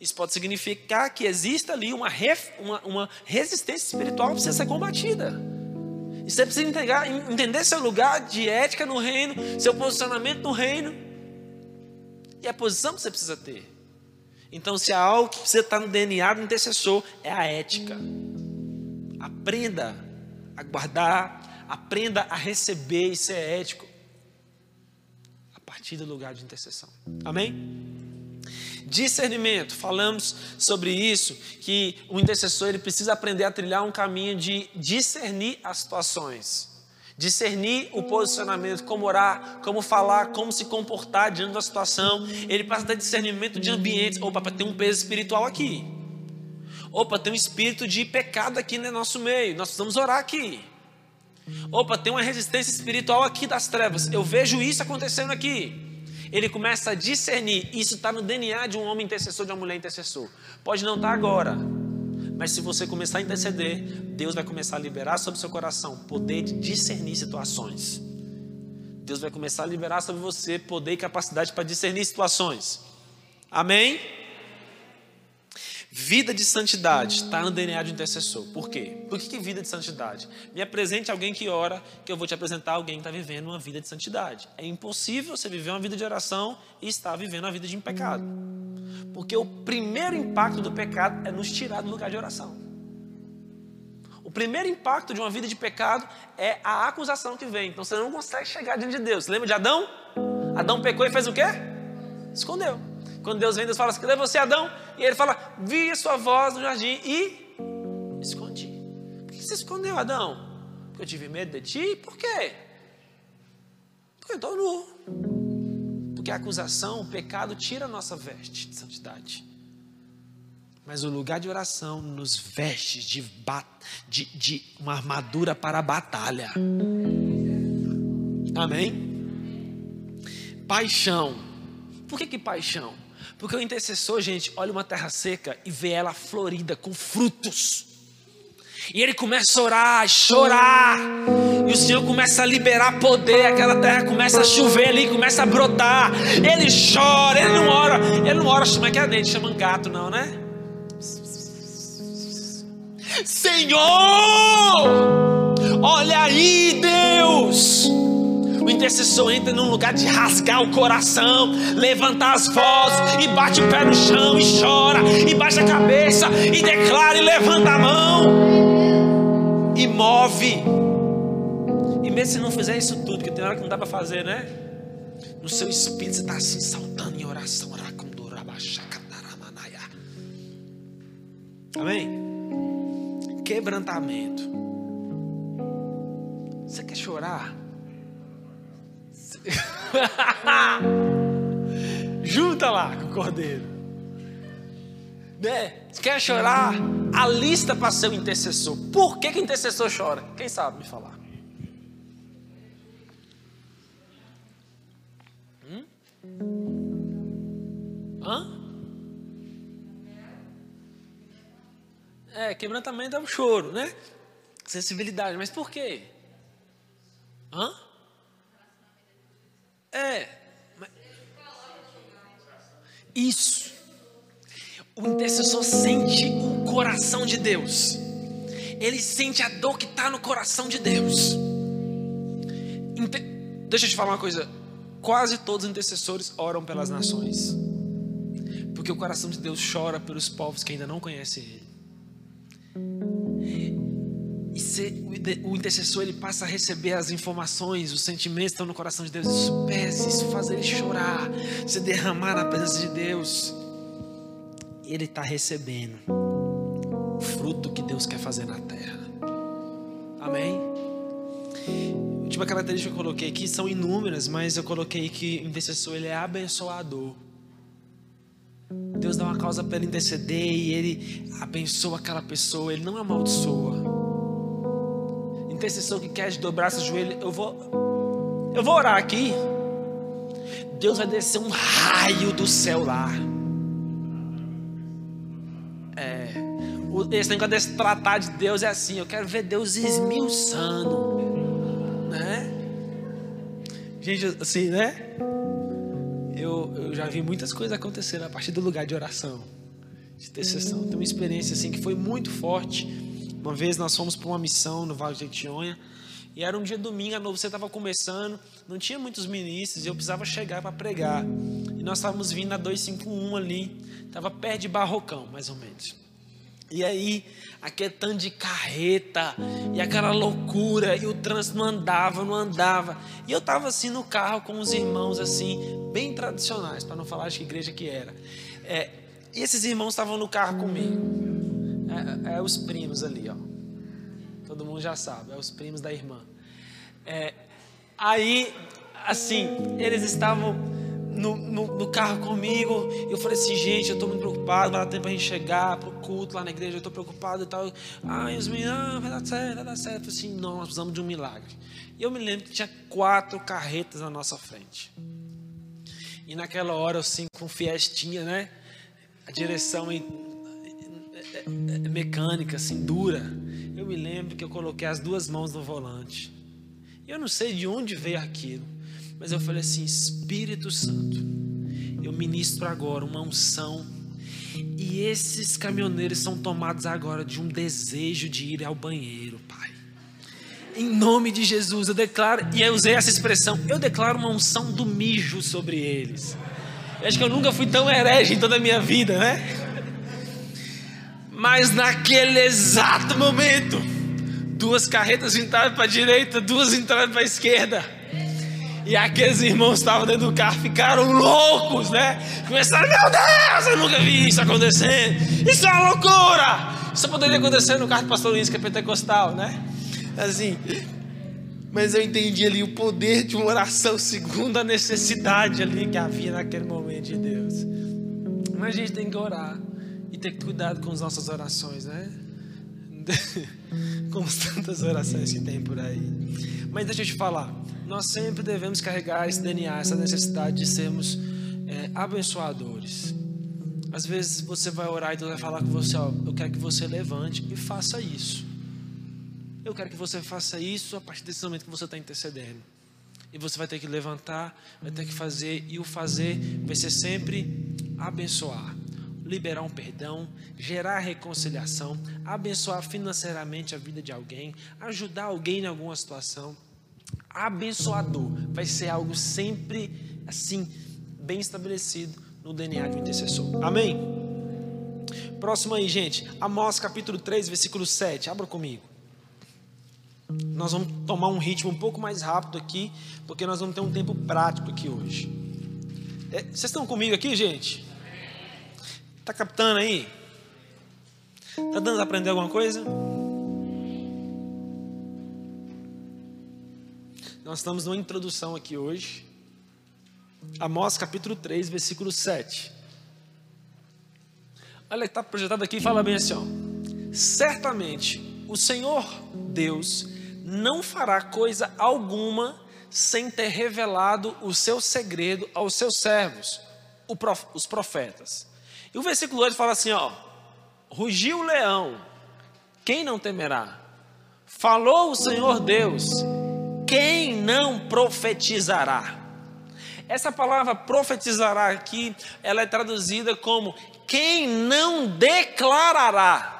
A: Isso pode significar que existe ali uma, ref, uma, uma resistência espiritual que precisa ser combatida. E você precisa entregar, entender seu lugar de ética no reino, seu posicionamento no reino. E a posição que você precisa ter. Então, se há algo que precisa estar no DNA do intercessor, é a ética. Aprenda a guardar, aprenda a receber e ser ético. A partir do lugar de intercessão. Amém? Discernimento, falamos sobre isso, que o intercessor ele precisa aprender a trilhar um caminho de discernir as situações, discernir o posicionamento, como orar, como falar, como se comportar diante da situação. Ele passa ter discernimento de ambientes. Opa, ter um peso espiritual aqui. Opa, tem um espírito de pecado aqui no nosso meio. Nós precisamos orar aqui. Opa, tem uma resistência espiritual aqui das trevas. Eu vejo isso acontecendo aqui ele começa a discernir. Isso está no DNA de um homem intercessor, de uma mulher intercessor. Pode não estar tá agora, mas se você começar a interceder, Deus vai começar a liberar sobre seu coração poder de discernir situações. Deus vai começar a liberar sobre você poder e capacidade para discernir situações. Amém? Vida de santidade está no DNA de intercessor. Por quê? Por que, que vida de santidade? Me apresente alguém que ora, que eu vou te apresentar alguém que está vivendo uma vida de santidade. É impossível você viver uma vida de oração e estar vivendo uma vida de pecado. Porque o primeiro impacto do pecado é nos tirar do lugar de oração. O primeiro impacto de uma vida de pecado é a acusação que vem. Então você não consegue chegar diante de Deus. Lembra de Adão? Adão pecou e fez o quê? Escondeu. Quando Deus vem, Deus fala assim: cadê você, Adão? E ele fala: vi a sua voz no jardim e escondi. Por que você escondeu, Adão? Porque eu tive medo de ti? Por quê? Porque eu estou nu. Porque a acusação, o pecado, tira a nossa veste de santidade. Mas o lugar de oração nos veste de, de, de uma armadura para a batalha. Amém? Paixão. Por que, que paixão? Porque o intercessor, gente, olha uma terra seca e vê ela florida com frutos. E ele começa a orar, chorar. E o Senhor começa a liberar poder. Aquela terra começa a chover ali, começa a brotar. Ele chora, ele não ora. Ele não ora, chama que é dente, chama gato, não, né? Senhor! Olha aí, Deus! O intercessor entra num lugar de rasgar o coração, levantar as vozes e bate o pé no chão e chora, e baixa a cabeça e declara e levanta a mão e move. E mesmo se não fizer isso tudo, que tem hora que não dá para fazer, né? No seu espírito você está assim saltando em oração. Amém? Quebrantamento. Você quer chorar? Junta lá com o cordeiro. Né? Quer chorar? A lista para ser o intercessor. Por que, que o intercessor chora? Quem sabe me falar? Hum? Hã? É, quebrantamento é um choro, né? Sensibilidade, mas por quê? Hã? É. Isso. O intercessor sente o coração de Deus. Ele sente a dor que está no coração de Deus. Deixa eu te falar uma coisa. Quase todos os intercessores oram pelas nações. Porque o coração de Deus chora pelos povos que ainda não conhecem Ele. E ser, o intercessor ele passa a receber as informações, os sentimentos que estão no coração de Deus. Isso pesa, isso faz ele chorar, se derramar na presença de Deus. Ele está recebendo o fruto que Deus quer fazer na terra. Amém? A última característica que eu coloquei aqui são inúmeras, mas eu coloquei que o intercessor ele é abençoador. Deus dá uma causa para ele interceder e ele abençoa aquela pessoa, ele não amaldiçoa intercessor que quer dobrar seu joelho, eu vou, eu vou orar aqui. Deus vai descer um raio do céu lá. É, esse negócio desse tratar de Deus é assim. Eu quero ver Deus esmiuçando, né? Gente, assim, né? Eu, eu já vi muitas coisas acontecendo a partir do lugar de oração, de intercessão. Tem uma experiência assim que foi muito forte uma vez nós fomos para uma missão no Vale de Jequitinhonha e era um dia domingo, a você estava começando, não tinha muitos ministros e eu precisava chegar para pregar. E nós estávamos vindo na 251 ali, estava perto de Barrocão, mais ou menos. E aí, aquele tanto de carreta, e aquela loucura, e o trânsito não andava, não andava. E eu estava assim no carro com os irmãos, assim, bem tradicionais, para não falar de que igreja que era. É, e esses irmãos estavam no carro comigo. É, é, os primos ali, ó. Todo mundo já sabe, é os primos da irmã. É, aí, assim, eles estavam no, no, no, carro comigo. Eu falei assim, gente, eu estou muito preocupado, vai dar tempo a gente chegar pro culto lá na igreja, eu estou preocupado e tal. Ai, os meninos, ah, vai dar certo, vai dar certo. Eu falei assim, não, nós precisamos de um milagre. E eu me lembro que tinha quatro carretas na nossa frente. E naquela hora, assim, com fiestinha, né? A direção mecânica, assim, dura. Eu me lembro que eu coloquei as duas mãos no volante. Eu não sei de onde veio aquilo, mas eu falei assim: Espírito Santo, eu ministro agora uma unção. E esses caminhoneiros são tomados agora de um desejo de ir ao banheiro, Pai. Em nome de Jesus, eu declaro, e eu usei essa expressão, eu declaro uma unção do mijo sobre eles. Eu acho que eu nunca fui tão herege em toda a minha vida, né? Mas naquele exato momento, duas carretas entraram para a direita, duas entraram para a esquerda. E aqueles irmãos estavam dentro do carro, ficaram loucos, né? Começaram, meu Deus, eu nunca vi isso acontecendo. Isso é uma loucura. Isso poderia acontecer no carro do pastor Luiz, que é pentecostal, né? Assim, mas eu entendi ali o poder de uma oração segundo a necessidade ali que havia naquele momento de Deus. Mas a gente tem que orar e ter cuidado com as nossas orações, né? Como tantas orações que tem por aí. Mas deixa eu te falar, nós sempre devemos carregar esse DNA, essa necessidade de sermos é, abençoadores. Às vezes você vai orar e Deus vai falar com você, ó, eu quero que você levante e faça isso. Eu quero que você faça isso a partir desse momento que você está intercedendo. E você vai ter que levantar, vai ter que fazer, e o fazer vai ser sempre abençoar liberar um perdão, gerar reconciliação, abençoar financeiramente a vida de alguém, ajudar alguém em alguma situação. Abençoador vai ser algo sempre assim, bem estabelecido no DNA um intercessor. Amém? Próximo aí, gente. Amós capítulo 3, versículo 7. Abra comigo. Nós vamos tomar um ritmo um pouco mais rápido aqui, porque nós vamos ter um tempo prático aqui hoje. É, vocês estão comigo aqui, gente? Está captando aí? Está dando a aprender alguma coisa? Nós estamos numa introdução aqui hoje. Amós capítulo 3, versículo 7. Olha, está projetado aqui e fala bem assim: ó. Certamente o Senhor Deus não fará coisa alguma sem ter revelado o seu segredo aos seus servos, os profetas. E o versículo 8 fala assim: ó, rugiu o leão, quem não temerá? Falou o Senhor Deus, quem não profetizará? Essa palavra profetizará aqui, ela é traduzida como quem não declarará.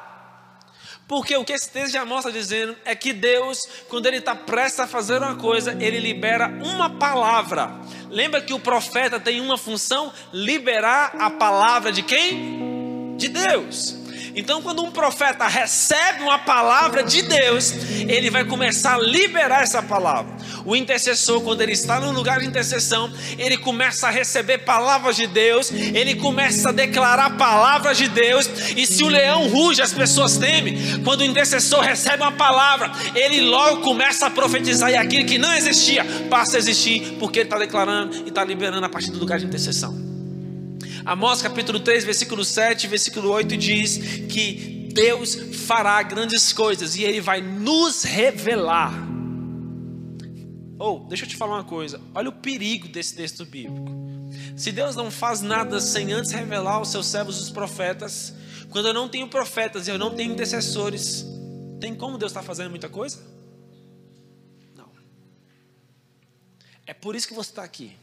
A: Porque o que esse texto já mostra dizendo é que Deus, quando Ele está prestes a fazer uma coisa, Ele libera uma palavra. Lembra que o profeta tem uma função: liberar a palavra de quem? De Deus. Então, quando um profeta recebe uma palavra de Deus, ele vai começar a liberar essa palavra. O intercessor, quando ele está no lugar de intercessão, ele começa a receber palavras de Deus, ele começa a declarar palavras de Deus, e se o leão ruge, as pessoas temem. Quando o intercessor recebe uma palavra, ele logo começa a profetizar, e aquilo que não existia passa a existir, porque ele está declarando e está liberando a partir do lugar de intercessão. Amós capítulo 3, versículo 7, versículo 8 diz que Deus fará grandes coisas e Ele vai nos revelar. Ou, oh, deixa eu te falar uma coisa, olha o perigo desse texto bíblico. Se Deus não faz nada sem antes revelar aos seus servos os profetas, quando eu não tenho profetas e eu não tenho intercessores, tem como Deus estar fazendo muita coisa? Não. É por isso que você está aqui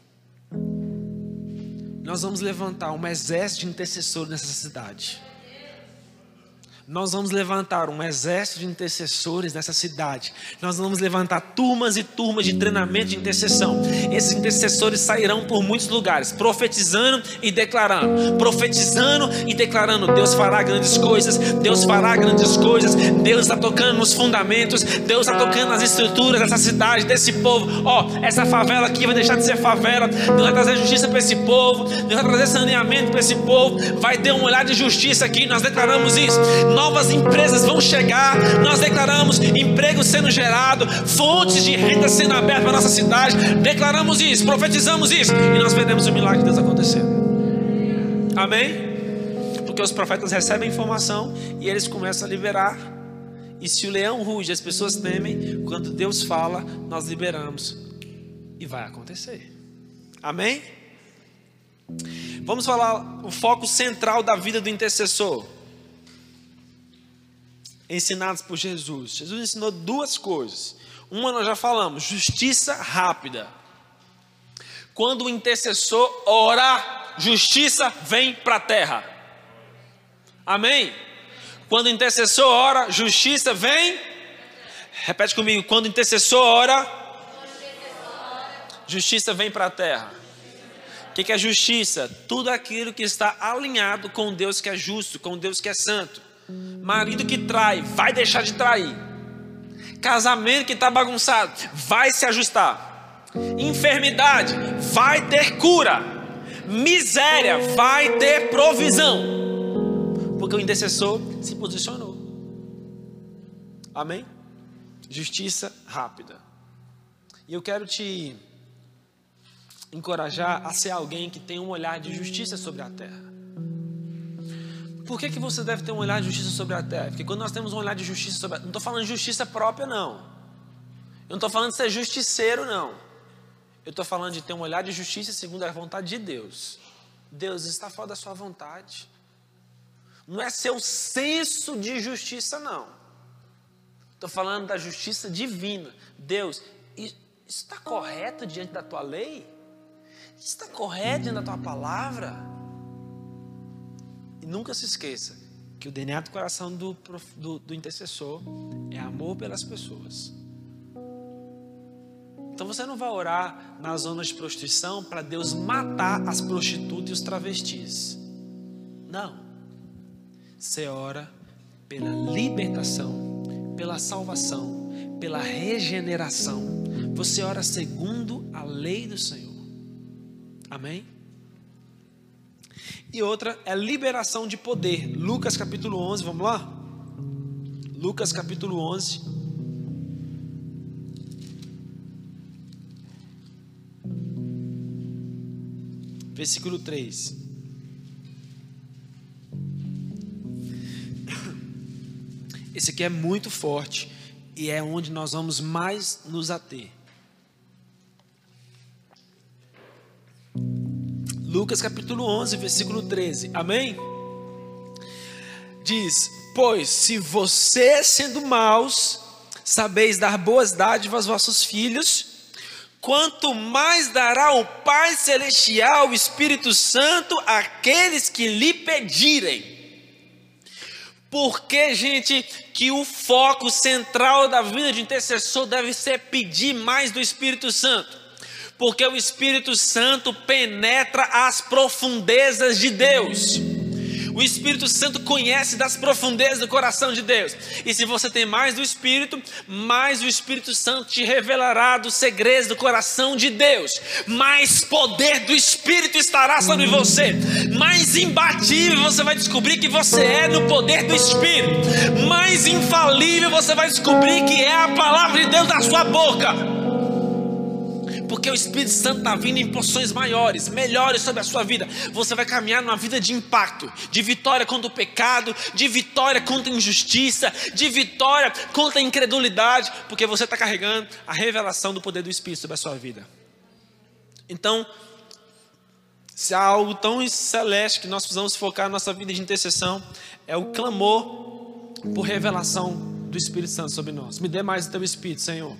A: nós vamos levantar um exército de intercessores nessa cidade nós vamos levantar um exército de intercessores nessa cidade. Nós vamos levantar turmas e turmas de treinamento de intercessão. Esses intercessores sairão por muitos lugares, profetizando e declarando, profetizando e declarando: Deus fará grandes coisas, Deus fará grandes coisas. Deus está tocando nos fundamentos, Deus está tocando nas estruturas dessa cidade, desse povo. Ó, oh, essa favela aqui vai deixar de ser favela. Deus vai trazer justiça para esse povo, Deus vai trazer saneamento para esse povo. Vai ter um olhar de justiça aqui. Nós declaramos isso novas empresas vão chegar. Nós declaramos emprego sendo gerado, fontes de renda sendo abertas para nossa cidade. Declaramos isso, profetizamos isso e nós veremos o milagre de Deus acontecendo. Amém? Porque os profetas recebem informação e eles começam a liberar. E se o leão ruge, as pessoas temem, quando Deus fala, nós liberamos e vai acontecer. Amém? Vamos falar o foco central da vida do intercessor ensinados por Jesus. Jesus ensinou duas coisas. Uma nós já falamos, justiça rápida. Quando o intercessor ora, justiça vem para a terra. Amém? Quando o intercessor ora, justiça vem. Repete comigo, quando o intercessor ora, justiça vem para a terra. O que é justiça? Tudo aquilo que está alinhado com Deus que é justo, com Deus que é santo. Marido que trai, vai deixar de trair. Casamento que está bagunçado, vai se ajustar. Enfermidade, vai ter cura. Miséria, vai ter provisão. Porque o intercessor se posicionou. Amém? Justiça rápida. E eu quero te encorajar a ser alguém que tem um olhar de justiça sobre a terra. Por que, que você deve ter um olhar de justiça sobre a terra? Porque quando nós temos um olhar de justiça sobre a Não estou falando de justiça própria, não. Eu não estou falando de ser justiceiro, não. Eu estou falando de ter um olhar de justiça segundo a vontade de Deus. Deus está fora da sua vontade. Não é seu senso de justiça, não. Estou falando da justiça divina. Deus, isso está correto diante da tua lei? Isso está correto diante da tua palavra? E nunca se esqueça que o DNA do coração do, do, do intercessor é amor pelas pessoas. Então você não vai orar nas zonas de prostituição para Deus matar as prostitutas e os travestis. Não. Você ora pela libertação, pela salvação, pela regeneração. Você ora segundo a lei do Senhor. Amém? E outra é liberação de poder. Lucas capítulo 11, vamos lá? Lucas capítulo 11. Versículo 3. Esse aqui é muito forte e é onde nós vamos mais nos ater. Lucas capítulo 11, versículo 13. Amém? Diz: Pois se vocês, sendo maus, sabeis dar boas dádivas aos vossos filhos, quanto mais dará o Pai Celestial, o Espírito Santo, àqueles que lhe pedirem. Porque, gente, que o foco central da vida de intercessor deve ser pedir mais do Espírito Santo porque o Espírito Santo penetra as profundezas de Deus. O Espírito Santo conhece das profundezas do coração de Deus. E se você tem mais do Espírito, mais o Espírito Santo te revelará dos segredos do coração de Deus. Mais poder do Espírito estará sobre você. Mais imbatível você vai descobrir que você é no poder do Espírito. Mais infalível você vai descobrir que é a palavra de Deus da sua boca porque o Espírito Santo está vindo em porções maiores, melhores sobre a sua vida. Você vai caminhar numa vida de impacto, de vitória contra o pecado, de vitória contra a injustiça, de vitória contra a incredulidade, porque você está carregando a revelação do poder do Espírito sobre a sua vida. Então, se há algo tão celeste que nós precisamos focar na nossa vida de intercessão, é o clamor por revelação do Espírito Santo sobre nós. Me dê mais do teu Espírito, Senhor.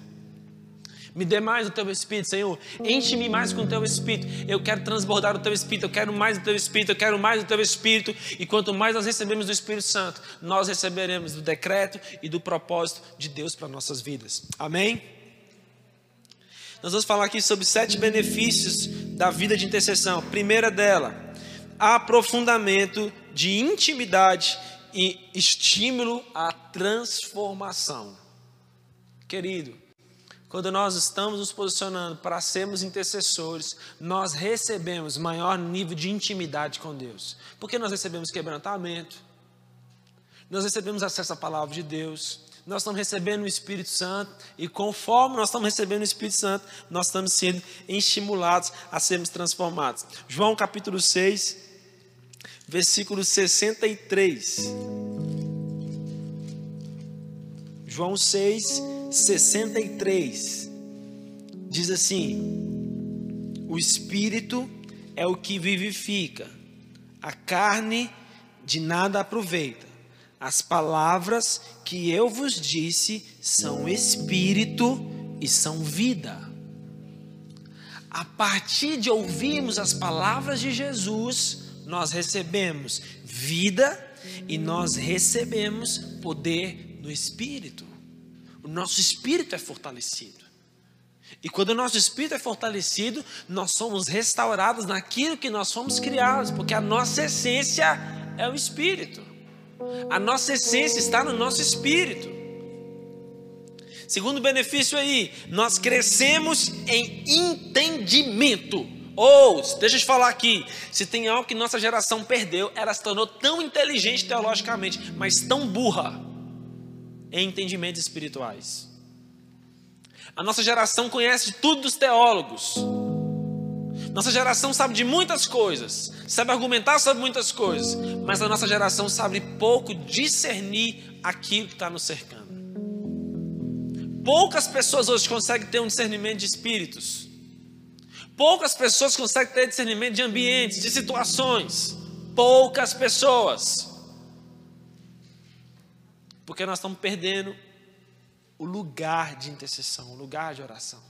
A: Me dê mais do teu Espírito, Senhor. Enche-me mais com o teu Espírito. Eu quero transbordar o teu Espírito. Eu quero mais do teu Espírito. Eu quero mais do teu Espírito. E quanto mais nós recebemos do Espírito Santo, nós receberemos do decreto e do propósito de Deus para nossas vidas. Amém? Nós vamos falar aqui sobre sete benefícios da vida de intercessão. primeira dela, aprofundamento de intimidade e estímulo à transformação. Querido, quando nós estamos nos posicionando para sermos intercessores, nós recebemos maior nível de intimidade com Deus. Porque nós recebemos quebrantamento, nós recebemos acesso à palavra de Deus, nós estamos recebendo o Espírito Santo, e conforme nós estamos recebendo o Espírito Santo, nós estamos sendo estimulados a sermos transformados. João capítulo 6, versículo 63. João 6, 63 diz assim: O espírito é o que vivifica, a carne de nada aproveita. As palavras que eu vos disse são espírito e são vida. A partir de ouvirmos as palavras de Jesus, nós recebemos vida e nós recebemos poder do Espírito o nosso espírito é fortalecido. E quando o nosso espírito é fortalecido, nós somos restaurados naquilo que nós fomos criados, porque a nossa essência é o espírito. A nossa essência está no nosso espírito. Segundo benefício aí, nós crescemos em entendimento. Ou, deixa eu te falar aqui, se tem algo que nossa geração perdeu, ela se tornou tão inteligente teologicamente, mas tão burra em entendimentos espirituais. A nossa geração conhece tudo dos teólogos. Nossa geração sabe de muitas coisas, sabe argumentar sobre muitas coisas, mas a nossa geração sabe pouco discernir aquilo que está nos cercando. Poucas pessoas hoje conseguem ter um discernimento de espíritos. Poucas pessoas conseguem ter discernimento de ambientes, de situações. Poucas pessoas. Porque nós estamos perdendo o lugar de intercessão, o lugar de oração.